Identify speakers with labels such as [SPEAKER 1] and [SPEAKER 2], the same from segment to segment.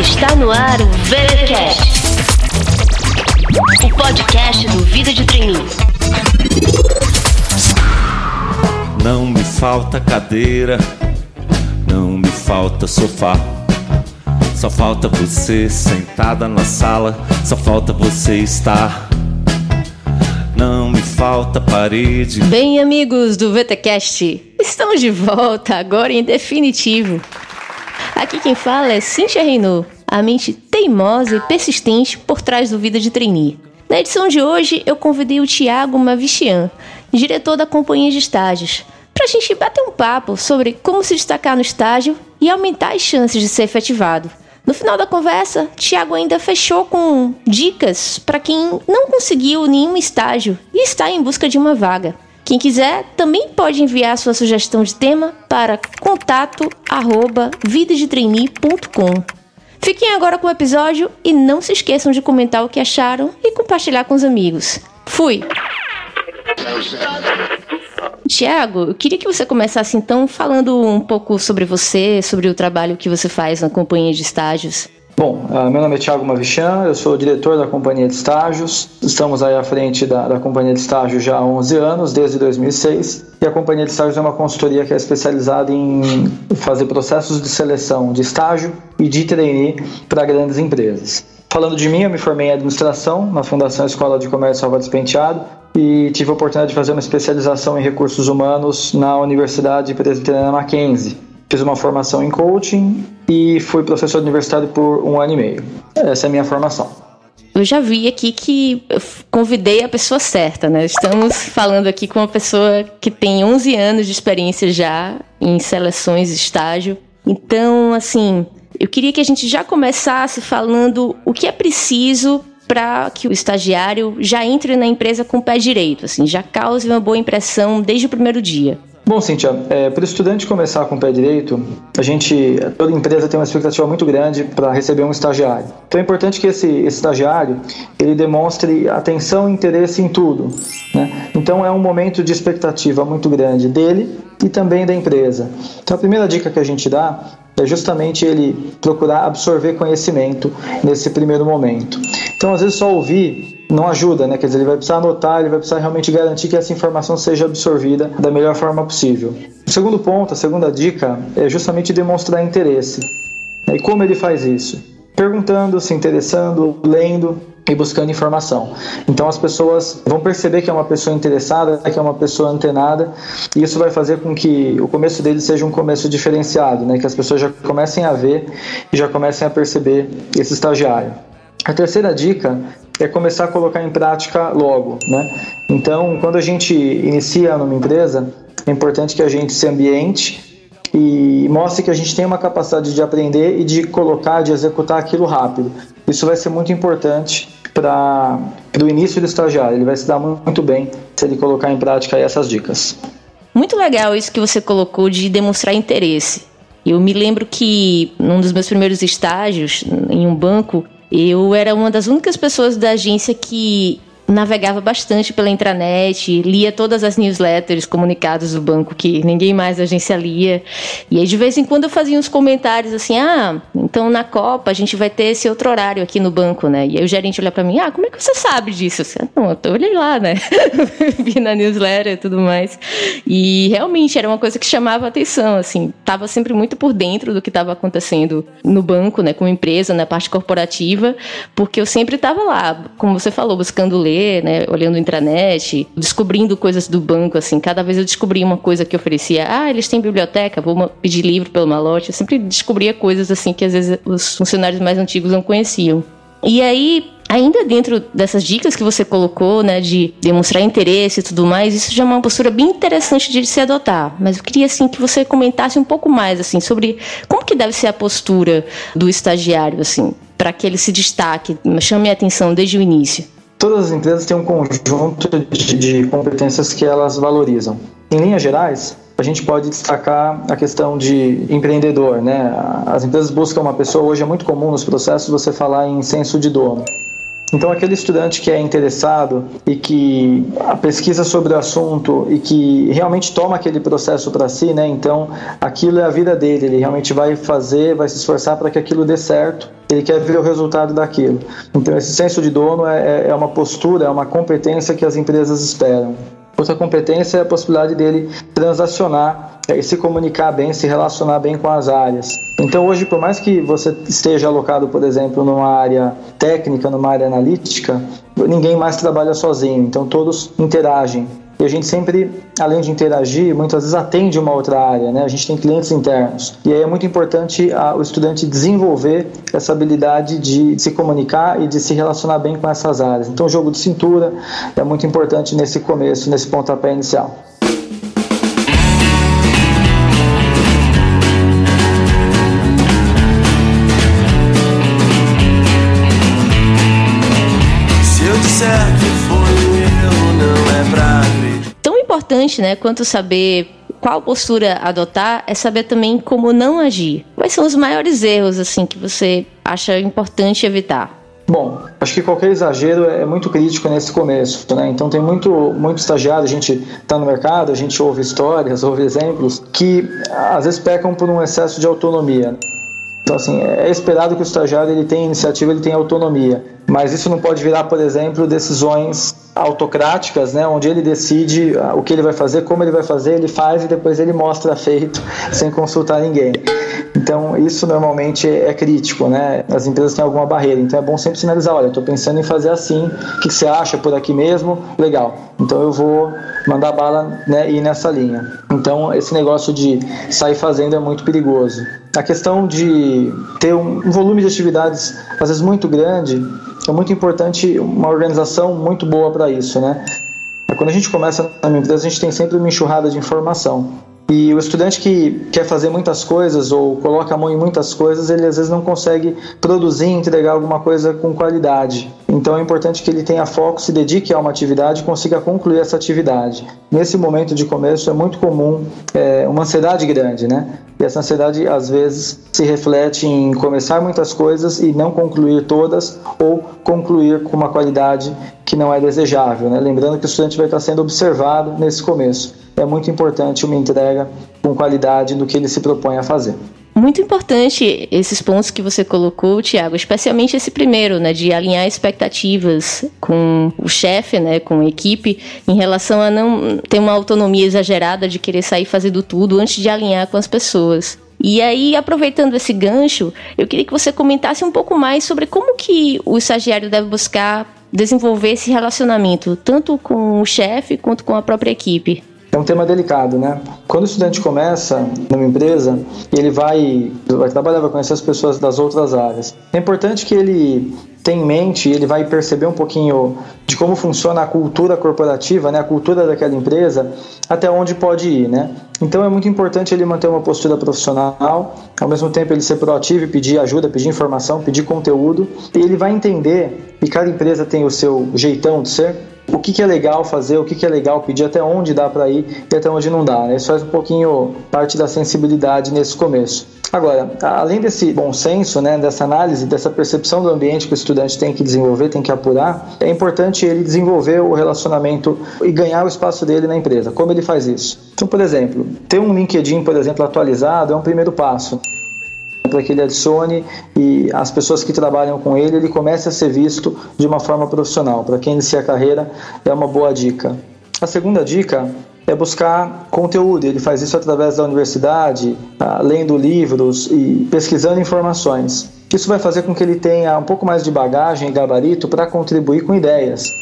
[SPEAKER 1] Está no ar o VeraCast, o podcast do Vida de Treininho.
[SPEAKER 2] Não me falta cadeira, não me falta sofá. Só falta você sentada na sala, só falta você estar. Não me falta parede.
[SPEAKER 3] Bem, amigos do VTCast, estamos de volta agora em definitivo. Aqui quem fala é Cintia Renault, a mente teimosa e persistente por trás do Vida de Trainee. Na edição de hoje, eu convidei o Tiago Mavichian, diretor da companhia de estágios, para a gente bater um papo sobre como se destacar no estágio e aumentar as chances de ser efetivado. No final da conversa, Tiago ainda fechou com dicas para quem não conseguiu nenhum estágio e está em busca de uma vaga. Quem quiser também pode enviar sua sugestão de tema para contato@vidadetrainee.com. Fiquem agora com o episódio e não se esqueçam de comentar o que acharam e compartilhar com os amigos. Fui! Tiago, eu queria que você começasse então falando um pouco sobre você, sobre o trabalho que você faz na companhia de estágios.
[SPEAKER 4] Bom, uh, meu nome é Thiago Mavichan, eu sou diretor da Companhia de Estágios. Estamos aí à frente da, da Companhia de Estágios já há 11 anos, desde 2006. E a Companhia de Estágios é uma consultoria que é especializada em fazer processos de seleção de estágio e de trainee para grandes empresas. Falando de mim, eu me formei em administração na Fundação Escola de Comércio Álvares Penteado e tive a oportunidade de fazer uma especialização em recursos humanos na Universidade Presbiteriana Mackenzie fiz uma formação em coaching e fui professor universitário por um ano e meio. Essa é a minha formação.
[SPEAKER 3] Eu já vi aqui que convidei a pessoa certa, né? Estamos falando aqui com uma pessoa que tem 11 anos de experiência já em seleções estágio. Então, assim, eu queria que a gente já começasse falando o que é preciso para que o estagiário já entre na empresa com o pé direito, assim, já cause uma boa impressão desde o primeiro dia.
[SPEAKER 4] Bom, Cíntia, é, para o estudante começar com o pé direito, a gente, toda empresa tem uma expectativa muito grande para receber um estagiário. Então é importante que esse, esse estagiário ele demonstre atenção e interesse em tudo. Né? Então é um momento de expectativa muito grande dele e também da empresa. Então a primeira dica que a gente dá é justamente ele procurar absorver conhecimento nesse primeiro momento. Então às vezes só ouvir não ajuda, né? Quer dizer, ele vai precisar anotar, ele vai precisar realmente garantir que essa informação seja absorvida da melhor forma possível. O segundo ponto, a segunda dica, é justamente demonstrar interesse. E como ele faz isso? Perguntando, se interessando, lendo e buscando informação. Então as pessoas vão perceber que é uma pessoa interessada, que é uma pessoa antenada, e isso vai fazer com que o começo dele seja um começo diferenciado, né? Que as pessoas já comecem a ver e já comecem a perceber esse estagiário. A terceira dica é começar a colocar em prática logo, né? Então, quando a gente inicia numa empresa, é importante que a gente se ambiente e mostre que a gente tem uma capacidade de aprender e de colocar, de executar aquilo rápido. Isso vai ser muito importante para o início do estagiário. Ele vai se dar muito bem se ele colocar em prática essas dicas.
[SPEAKER 3] Muito legal isso que você colocou de demonstrar interesse. Eu me lembro que num dos meus primeiros estágios em um banco, eu era uma das únicas pessoas da agência que navegava bastante pela intranet, lia todas as newsletters, comunicados do banco que ninguém mais agência lia. E aí de vez em quando eu fazia uns comentários assim: "Ah, então na Copa a gente vai ter esse outro horário aqui no banco, né?". E aí o gerente olha para mim: "Ah, como é que você sabe disso?". Eu disse, "Não, eu olhei lá, né? Vi na newsletter e tudo mais". E realmente era uma coisa que chamava atenção, assim, tava sempre muito por dentro do que estava acontecendo no banco, né, com a empresa, na parte corporativa, porque eu sempre estava lá, como você falou, buscando ler né, olhando intranet, descobrindo coisas do banco, assim, cada vez eu descobria uma coisa que oferecia, ah, eles têm biblioteca, vou pedir livro pelo malote, eu sempre descobria coisas assim que às vezes os funcionários mais antigos não conheciam. E aí, ainda dentro dessas dicas que você colocou, né, de demonstrar interesse e tudo mais, isso já é uma postura bem interessante de se adotar. Mas eu queria assim que você comentasse um pouco mais assim sobre como que deve ser a postura do estagiário assim, para que ele se destaque, chame a atenção desde o início.
[SPEAKER 4] Todas as empresas têm um conjunto de, de competências que elas valorizam. Em linhas gerais, a gente pode destacar a questão de empreendedor, né? As empresas buscam uma pessoa, hoje é muito comum nos processos você falar em senso de dono. Então, aquele estudante que é interessado e que a pesquisa sobre o assunto e que realmente toma aquele processo para si, né? Então, aquilo é a vida dele, ele realmente vai fazer, vai se esforçar para que aquilo dê certo, ele quer ver o resultado daquilo. Então, esse senso de dono é, é uma postura, é uma competência que as empresas esperam. Outra competência é a possibilidade dele transacionar e se comunicar bem, se relacionar bem com as áreas. Então, hoje, por mais que você esteja alocado, por exemplo, numa área técnica, numa área analítica, ninguém mais trabalha sozinho, então todos interagem. A gente sempre, além de interagir, muitas vezes atende uma outra área, né? A gente tem clientes internos. E aí é muito importante a, o estudante desenvolver essa habilidade de, de se comunicar e de se relacionar bem com essas áreas. Então, o jogo de cintura é muito importante nesse começo, nesse pontapé inicial.
[SPEAKER 3] Importante, né, quanto saber qual postura adotar, é saber também como não agir. Quais são os maiores erros assim que você acha importante evitar?
[SPEAKER 4] Bom, acho que qualquer exagero é muito crítico nesse começo, né? Então tem muito, muito estagiário, a gente está no mercado, a gente ouve histórias, ouve exemplos que às vezes pecam por um excesso de autonomia. Então, assim, é esperado que o estagiário ele tenha iniciativa, ele tenha autonomia. Mas isso não pode virar, por exemplo, decisões autocráticas, né, onde ele decide ah, o que ele vai fazer, como ele vai fazer, ele faz e depois ele mostra feito sem consultar ninguém. Então isso normalmente é crítico, né? As empresas têm alguma barreira, então é bom sempre sinalizar, olha, estou pensando em fazer assim, o que você acha por aqui mesmo? Legal. Então eu vou mandar bala né, ir nessa linha. Então esse negócio de sair fazendo é muito perigoso. A questão de ter um volume de atividades às vezes muito grande é muito importante uma organização muito boa para isso, né? Quando a gente começa na minha empresa, a gente tem sempre uma enxurrada de informação. E o estudante que quer fazer muitas coisas ou coloca a mão em muitas coisas, ele às vezes não consegue produzir entregar alguma coisa com qualidade. Então é importante que ele tenha foco, se dedique a uma atividade e consiga concluir essa atividade. Nesse momento de começo é muito comum é, uma ansiedade grande, né? E essa ansiedade às vezes se reflete em começar muitas coisas e não concluir todas ou concluir com uma qualidade que não é desejável, né? Lembrando que o estudante vai estar sendo observado nesse começo é muito importante uma entrega com qualidade do que ele se propõe a fazer.
[SPEAKER 3] Muito importante esses pontos que você colocou, Tiago, especialmente esse primeiro, né, de alinhar expectativas com o chefe, né, com a equipe, em relação a não ter uma autonomia exagerada de querer sair fazendo tudo antes de alinhar com as pessoas. E aí, aproveitando esse gancho, eu queria que você comentasse um pouco mais sobre como que o estagiário deve buscar desenvolver esse relacionamento, tanto com o chefe quanto com a própria equipe
[SPEAKER 4] é um tema delicado, né? Quando o estudante começa numa empresa, ele vai, vai trabalhar, vai conhecer as pessoas das outras áreas. É importante que ele tenha em mente, ele vai perceber um pouquinho de como funciona a cultura corporativa, né? A cultura daquela empresa, até onde pode ir, né? Então é muito importante ele manter uma postura profissional, ao mesmo tempo ele ser proativo e pedir ajuda, pedir informação, pedir conteúdo. E ele vai entender que cada empresa tem o seu jeitão de ser, o que, que é legal fazer, o que, que é legal pedir, até onde dá para ir e até onde não dá. Né? Isso faz um pouquinho parte da sensibilidade nesse começo. Agora, além desse bom senso, né, dessa análise, dessa percepção do ambiente que o estudante tem que desenvolver, tem que apurar, é importante ele desenvolver o relacionamento e ganhar o espaço dele na empresa. Como ele faz isso? Então, por exemplo, ter um LinkedIn, por exemplo, atualizado é um primeiro passo para que ele adicione e as pessoas que trabalham com ele, ele comece a ser visto de uma forma profissional. Para quem inicia a carreira, é uma boa dica. A segunda dica é buscar conteúdo. Ele faz isso através da universidade, ah, lendo livros e pesquisando informações. Isso vai fazer com que ele tenha um pouco mais de bagagem e gabarito para contribuir com ideias.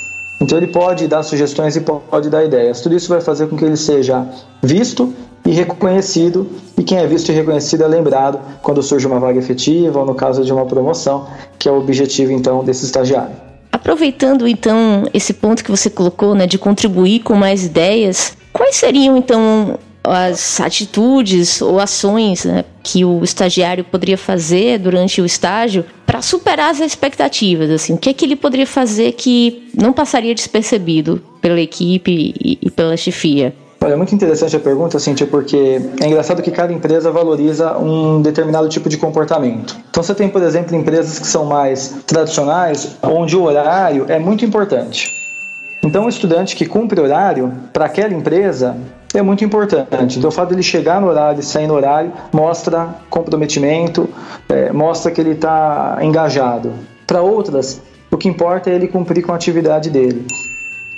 [SPEAKER 4] Então ele pode dar sugestões e pode dar ideias. Tudo isso vai fazer com que ele seja visto e reconhecido, e quem é visto e reconhecido é lembrado quando surge uma vaga efetiva ou no caso de uma promoção, que é o objetivo então desse estagiário.
[SPEAKER 3] Aproveitando então esse ponto que você colocou, né, de contribuir com mais ideias, quais seriam então as atitudes ou ações né, que o estagiário poderia fazer durante o estágio para superar as expectativas? Assim, o que é que ele poderia fazer que não passaria despercebido pela equipe e, e pela chefia?
[SPEAKER 4] Olha, é muito interessante a pergunta, Cintia, porque é engraçado que cada empresa valoriza um determinado tipo de comportamento. Então você tem, por exemplo, empresas que são mais tradicionais, onde o horário é muito importante. Então, o estudante que cumpre horário para aquela empresa é muito importante. Então, o fato dele chegar no horário e sair no horário mostra comprometimento, é, mostra que ele está engajado. Para outras, o que importa é ele cumprir com a atividade dele.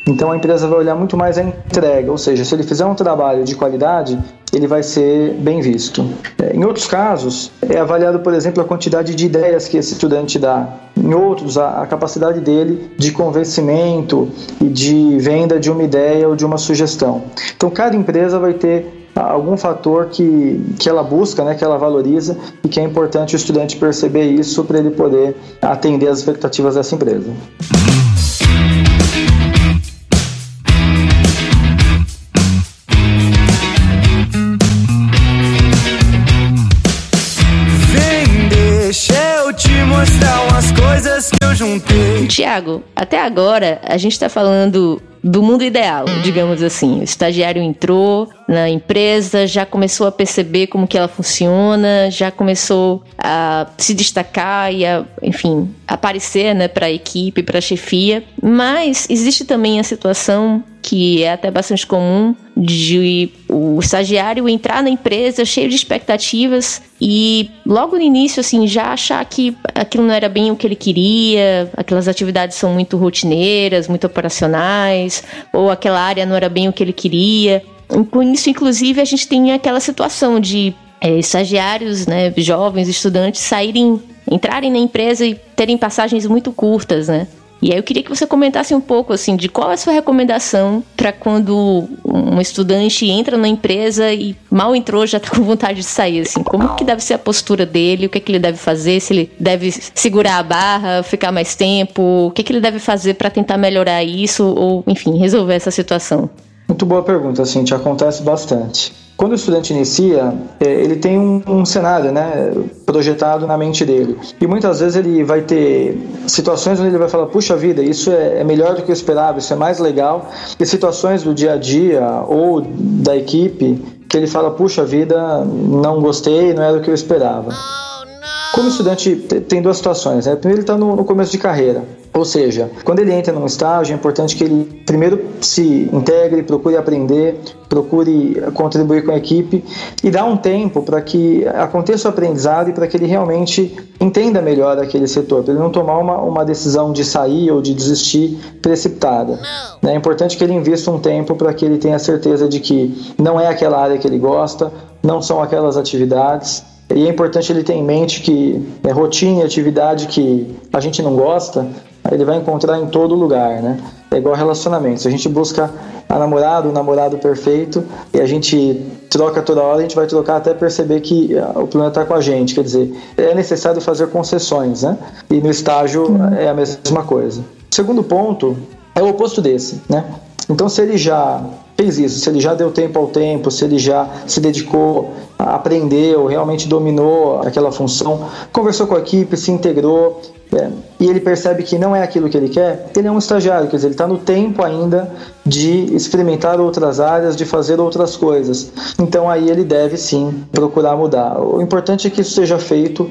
[SPEAKER 4] Então a empresa vai olhar muito mais a entrega, ou seja, se ele fizer um trabalho de qualidade, ele vai ser bem visto. É, em outros casos, é avaliado, por exemplo, a quantidade de ideias que esse estudante dá. Em outros, a, capacidade dele de convencimento e de venda de uma ideia ou de uma sugestão. Então, cada empresa vai ter algum fator que, que ela busca, né, que ela valoriza e que é importante o estudante perceber isso para ele poder atender as expectativas dessa empresa.
[SPEAKER 3] Tiago, até agora a gente está falando do mundo ideal, digamos assim. O estagiário entrou na empresa, já começou a perceber como que ela funciona, já começou a se destacar e a, enfim, aparecer, né, para a equipe, para a chefia. Mas existe também a situação que é até bastante comum de o estagiário entrar na empresa cheio de expectativas e logo no início assim já achar que aquilo não era bem o que ele queria, aquelas atividades são muito rotineiras, muito operacionais, ou aquela área não era bem o que ele queria. Com isso, inclusive, a gente tem aquela situação de é, estagiários, né, jovens, estudantes saírem, entrarem na empresa e terem passagens muito curtas, né? E aí eu queria que você comentasse um pouco assim de qual é a sua recomendação para quando um estudante entra na empresa e mal entrou já está com vontade de sair, assim, como que deve ser a postura dele, o que é que ele deve fazer, se ele deve segurar a barra, ficar mais tempo, o que é que ele deve fazer para tentar melhorar isso? Ou, enfim, resolver essa situação?
[SPEAKER 4] Muito boa pergunta, Cintia, acontece bastante. Quando o estudante inicia, é, ele tem um, um, cenário né, projetado na mente dele. E muitas vezes ele vai ter situações onde ele vai falar: puxa vida, isso é, é melhor do que eu esperava, isso é mais legal. E situações do dia a dia ou da equipe que ele fala: puxa vida, não gostei, não era o que eu esperava. Como estudante, tem duas situações. Né? Primeiro, ele está no, no, começo de carreira. Ou seja, quando ele entra num estágio, é importante que ele primeiro se integre, procure aprender, procure contribuir com a equipe e dá um tempo para que aconteça o aprendizado e para que ele realmente entenda melhor aquele setor, para ele não tomar uma, uma decisão de sair ou de desistir precipitada. É importante que ele invista um tempo para que ele tenha certeza de que não é aquela área que ele gosta, não são aquelas atividades e é importante ele ter em mente que é rotina e atividade que a gente não gosta, ele vai encontrar em todo lugar, né? É igual relacionamento. Se a gente busca a namorada, o namorado perfeito, e a gente troca toda hora, a gente vai trocar até perceber que ah, o problema está com a gente. Quer dizer, é necessário fazer concessões, né? E no estágio é a mesma coisa. O segundo ponto é o oposto desse, né? Então, se ele já fez isso, se ele já deu tempo ao tempo, se ele já se dedicou, aprendeu, realmente dominou aquela função, conversou com a equipe, se integrou é, e ele percebe que não é aquilo que ele quer, ele é um estagiário, quer dizer, ele está no tempo ainda de experimentar outras áreas, de fazer outras coisas. Então aí ele deve sim procurar mudar. O importante é que isso seja feito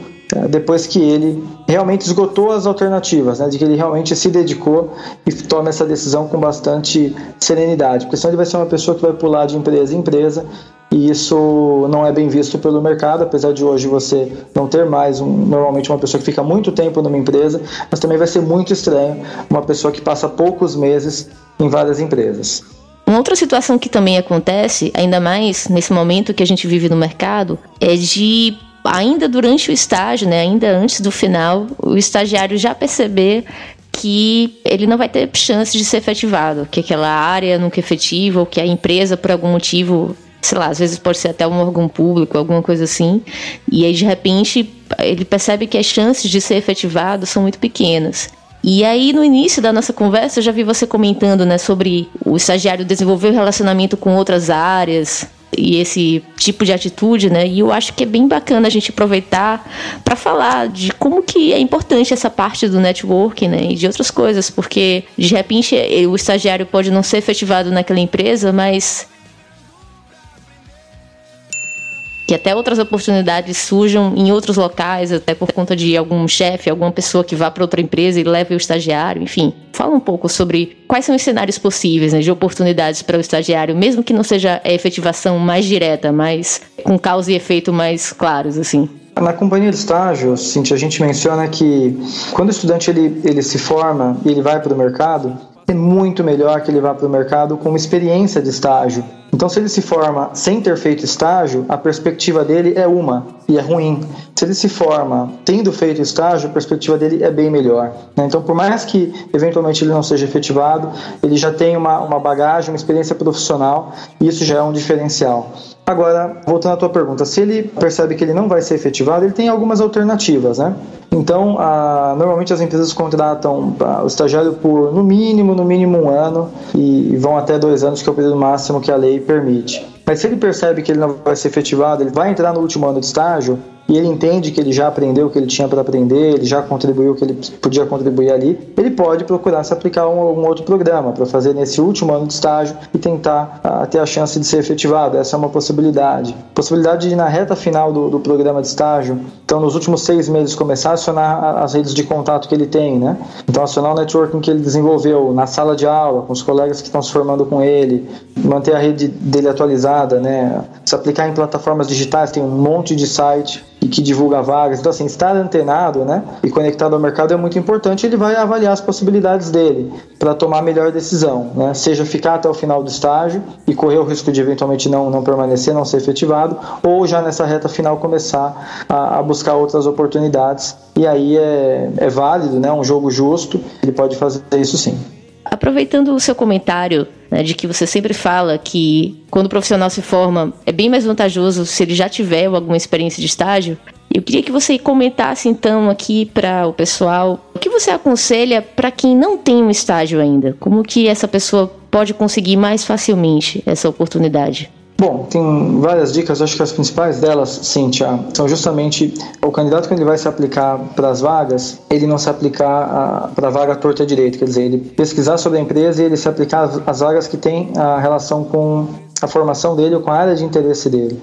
[SPEAKER 4] depois que ele realmente esgotou as alternativas, né, de que ele realmente se dedicou e toma essa decisão com bastante serenidade, porque senão ele vai ser uma pessoa que vai pular de empresa em empresa e isso não é bem visto pelo mercado, apesar de hoje você não ter mais um, normalmente uma pessoa que fica muito tempo numa empresa, mas também vai ser muito estranho uma pessoa que passa poucos meses em várias empresas.
[SPEAKER 3] Uma outra situação que também acontece, ainda mais nesse momento que a gente vive no mercado, é de ainda durante o estágio, né, ainda antes do final, o estagiário já perceber que ele não vai ter chance de ser efetivado, que aquela área nunca é efetiva, ou que a empresa, por algum motivo, sei lá, às vezes pode ser até um órgão público, alguma coisa assim, e aí de repente ele percebe que as chances de ser efetivado são muito pequenas. E aí, no início da nossa conversa, eu já vi você comentando né, sobre o estagiário desenvolver o relacionamento com outras áreas, e esse tipo de atitude, né? E eu acho que é bem bacana a gente aproveitar para falar de como que é importante essa parte do networking, né? E de outras coisas, porque de repente o estagiário pode não ser efetivado naquela empresa, mas que até outras oportunidades surjam em outros locais, até por conta de algum chefe, alguma pessoa que vá para outra empresa e leve o estagiário, enfim. Fala um pouco sobre quais são os cenários possíveis né, de oportunidades para o estagiário, mesmo que não seja a efetivação mais direta, mas com causa e efeito mais claros, assim.
[SPEAKER 4] Na companhia de estágio, Cintia, a gente menciona que quando o estudante ele, ele se forma e ele vai para o mercado, é muito melhor que ele vá para o mercado com uma experiência de estágio. Então, se ele se forma sem ter feito estágio, a perspectiva dele é uma e é ruim. Se ele se forma tendo feito estágio, a perspectiva dele é bem melhor. Né? Então, por mais que eventualmente ele não seja efetivado, ele já tem uma, uma bagagem, uma experiência profissional e isso já é um diferencial. Agora, voltando à tua pergunta, se ele percebe que ele não vai ser efetivado, ele tem algumas alternativas, né? Então, a, normalmente as empresas contratam o estagiário por no mínimo, no mínimo um ano e, e vão até dois anos, que é o período máximo que a lei permite. Mas se ele percebe que ele não vai ser efetivado, ele vai entrar no último ano de estágio, e ele entende que ele já aprendeu o que ele tinha para aprender, ele já contribuiu o que ele podia contribuir ali, ele pode procurar se aplicar a um, algum outro programa para fazer nesse último ano de estágio e tentar uh, ter a chance de ser efetivado. Essa é uma possibilidade. Possibilidade de, na reta final do, do programa de estágio, então nos últimos seis meses, começar a acionar as redes de contato que ele tem, né? Então, acionar o networking que ele desenvolveu na sala de aula, com os colegas que estão se formando com ele, manter a rede dele atualizada, né? Se aplicar em plataformas digitais, tem um monte de site e que divulga vagas. Então, assim, estar antenado né, e conectado ao mercado é muito importante. Ele vai avaliar as possibilidades dele para tomar a melhor decisão, né? seja ficar até o final do estágio e correr o risco de eventualmente não, não permanecer, não ser efetivado, ou já nessa reta final começar a, a buscar outras oportunidades. E aí é, é válido, né, um jogo justo, ele pode fazer isso sim.
[SPEAKER 3] Aproveitando o seu comentário né, de que você sempre fala que quando o profissional se forma é bem mais vantajoso se ele já tiver alguma experiência de estágio, eu queria que você comentasse então aqui para o pessoal o que você aconselha para quem não tem um estágio ainda, como que essa pessoa pode conseguir mais facilmente essa oportunidade.
[SPEAKER 4] Bom, tem várias dicas, acho que as principais delas, Cíntia, são justamente o candidato quando ele vai se aplicar para as vagas, ele não se aplicar para a vaga torta direito, quer dizer, ele pesquisar sobre a empresa e ele se aplicar às vagas que têm a relação com a formação dele ou com a área de interesse dele.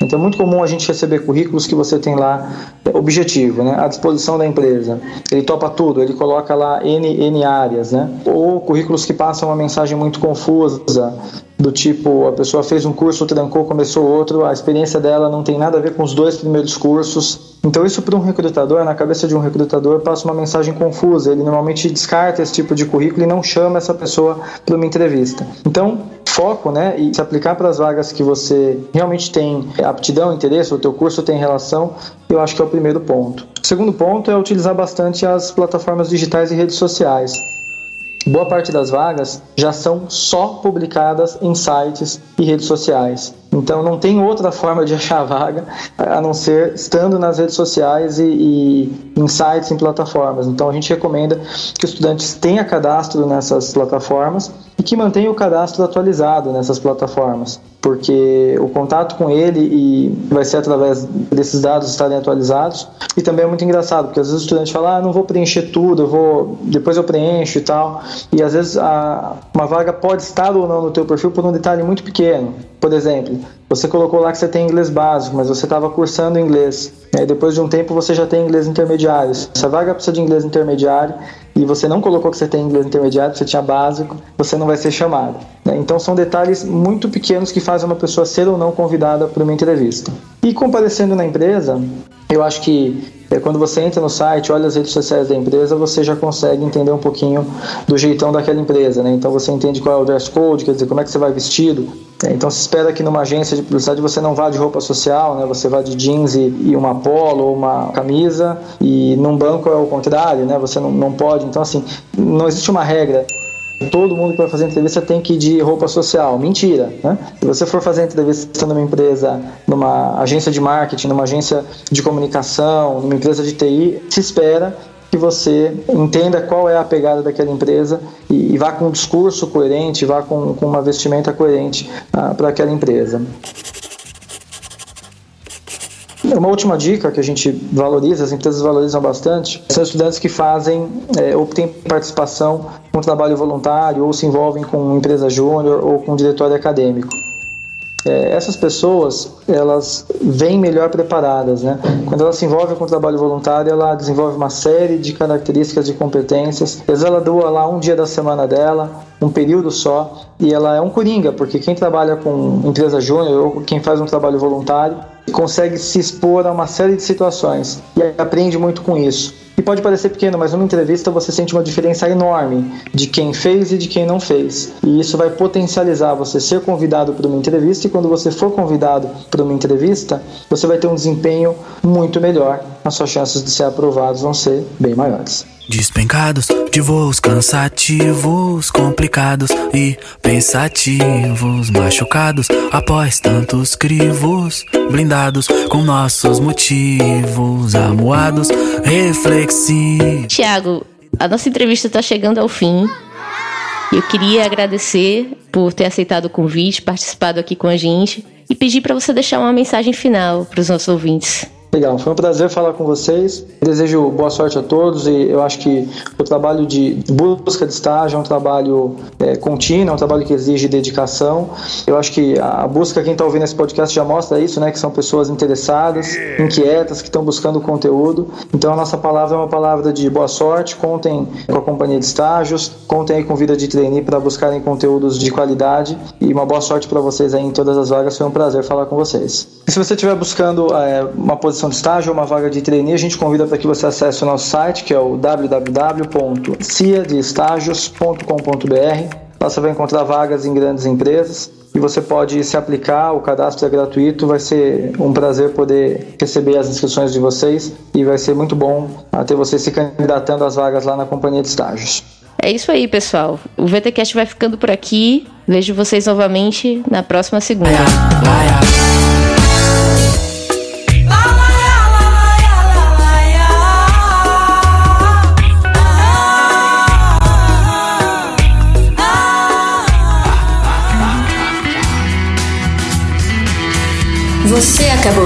[SPEAKER 4] Então é muito comum a gente receber currículos que você tem lá é, objetivo, né, à disposição da empresa. Ele topa tudo, ele coloca lá N, N áreas, né? Ou currículos que passam uma mensagem muito confusa, do tipo a pessoa fez um curso, trancou, começou outro, a experiência dela não tem nada a ver com os dois primeiros cursos. Então isso para um recrutador, na cabeça de um recrutador, passa uma mensagem confusa. Ele normalmente descarta esse tipo de currículo e não chama essa pessoa para uma entrevista. Então foco, né, e se aplicar para as vagas que você realmente tem aptidão, interesse, o teu curso tem relação, eu acho que é o primeiro ponto. O segundo ponto é utilizar bastante as plataformas digitais e redes sociais boa parte das vagas já são só publicadas em sites e redes sociais. Então não tem outra forma de achar a vaga a não ser estando nas redes sociais e, e em sites, em plataformas. Então a gente recomenda que os estudantes tenham cadastro nessas plataformas e que mantenham o cadastro atualizado nessas plataformas, porque o contato com ele e vai ser através desses dados estarem atualizados. E também é muito engraçado, porque às vezes o estudante fala: "Ah, não vou preencher tudo, eu vou depois eu preencho e tal". E às vezes a, uma vaga pode estar ou não no teu perfil por um detalhe muito pequeno. Por exemplo, você colocou lá que você tem inglês básico, mas você estava cursando inglês. E depois de um tempo você já tem inglês intermediário. Se a vaga precisa de inglês intermediário e você não colocou que você tem inglês intermediário, você tinha básico, você não vai ser chamado. Né? Então são detalhes muito pequenos que fazem uma pessoa ser ou não convidada para uma entrevista. E comparecendo na empresa, eu acho que é, quando você entra no site, olha as redes sociais da empresa, você já consegue entender um pouquinho do jeitão daquela empresa, né? Então você entende qual é o dress code, quer dizer, como é que você vai vestido. É, então se espera que numa agência de publicidade você não vá de roupa social, né? Você vá de jeans e, e uma polo ou uma camisa e num banco é o contrário, né? Você não, não pode. Então assim, não existe uma regra todo mundo que vai fazer entrevista tem que ir de roupa social. Mentira, né? Se você for fazer entrevista numa empresa, numa agência de marketing, numa agência de comunicação, numa empresa de TI, se espera que você entenda qual é a pegada daquela empresa e, e vá com um discurso coerente, vá com, com uma vestimenta coerente uh, para aquela empresa. Uma última dica que a gente valoriza, as empresas valorizam bastante, são estudantes que fazem é, ou têm participação com trabalho voluntário ou se envolvem com empresa júnior ou com diretório acadêmico. é, essas pessoas elas vêm melhor preparadas, né? Quando ela se envolve com o trabalho voluntário, ela desenvolve uma série de características e competências. Às vezes ela doa lá um dia da semana dela, um período só, e ela é um coringa, porque quem trabalha com empresa júnior ou quem faz um trabalho voluntário consegue se expor a uma série de situações e aprende muito com isso. E pode parecer pequeno, mas numa entrevista você sente uma diferença enorme de quem fez e de quem não fez. E isso vai potencializar você ser convidado para uma entrevista e quando você for convidado para uma entrevista, você vai ter um desempenho muito melhor. As suas chances de ser aprovados vão ser bem maiores.
[SPEAKER 5] Despencados de voos cansativos, complicados e pensativos, machucados após tantos crivos, blindados com nossos motivos, amuados, reflexivos.
[SPEAKER 3] Tiago, a nossa entrevista está chegando ao fim. Eu queria agradecer por ter aceitado o convite, participado aqui com a gente e pedir para você deixar uma mensagem final para os nossos ouvintes.
[SPEAKER 4] Legal, foi um prazer falar com vocês. Desejo boa sorte a todos e eu acho que o trabalho de busca de estágio é um trabalho é, contínuo, é um trabalho que exige dedicação. Eu acho que a busca, quem está ouvindo esse podcast já mostra isso, né? Que são pessoas interessadas, inquietas, que estão buscando conteúdo. Então a nossa palavra é uma palavra de boa sorte. Contem com a companhia de estágios, contem aí com vida de trainee para buscarem conteúdos de qualidade e uma boa sorte para vocês aí em todas as vagas. Foi um prazer falar com vocês. E se você estiver buscando é, uma posição posição de estágio ou uma vaga de trainee, a gente convida para que você acesse o nosso site, que é o www.ciadeestágios.com.br. Lá você vai encontrar vagas em grandes empresas e você pode se aplicar, o cadastro é gratuito, vai ser um prazer poder receber as inscrições de vocês e vai ser muito bom ter vocês se candidatando às vagas lá na companhia de estágios.
[SPEAKER 3] É isso aí, pessoal. O VTCast vai ficando por aqui. Vejo vocês novamente na próxima segunda.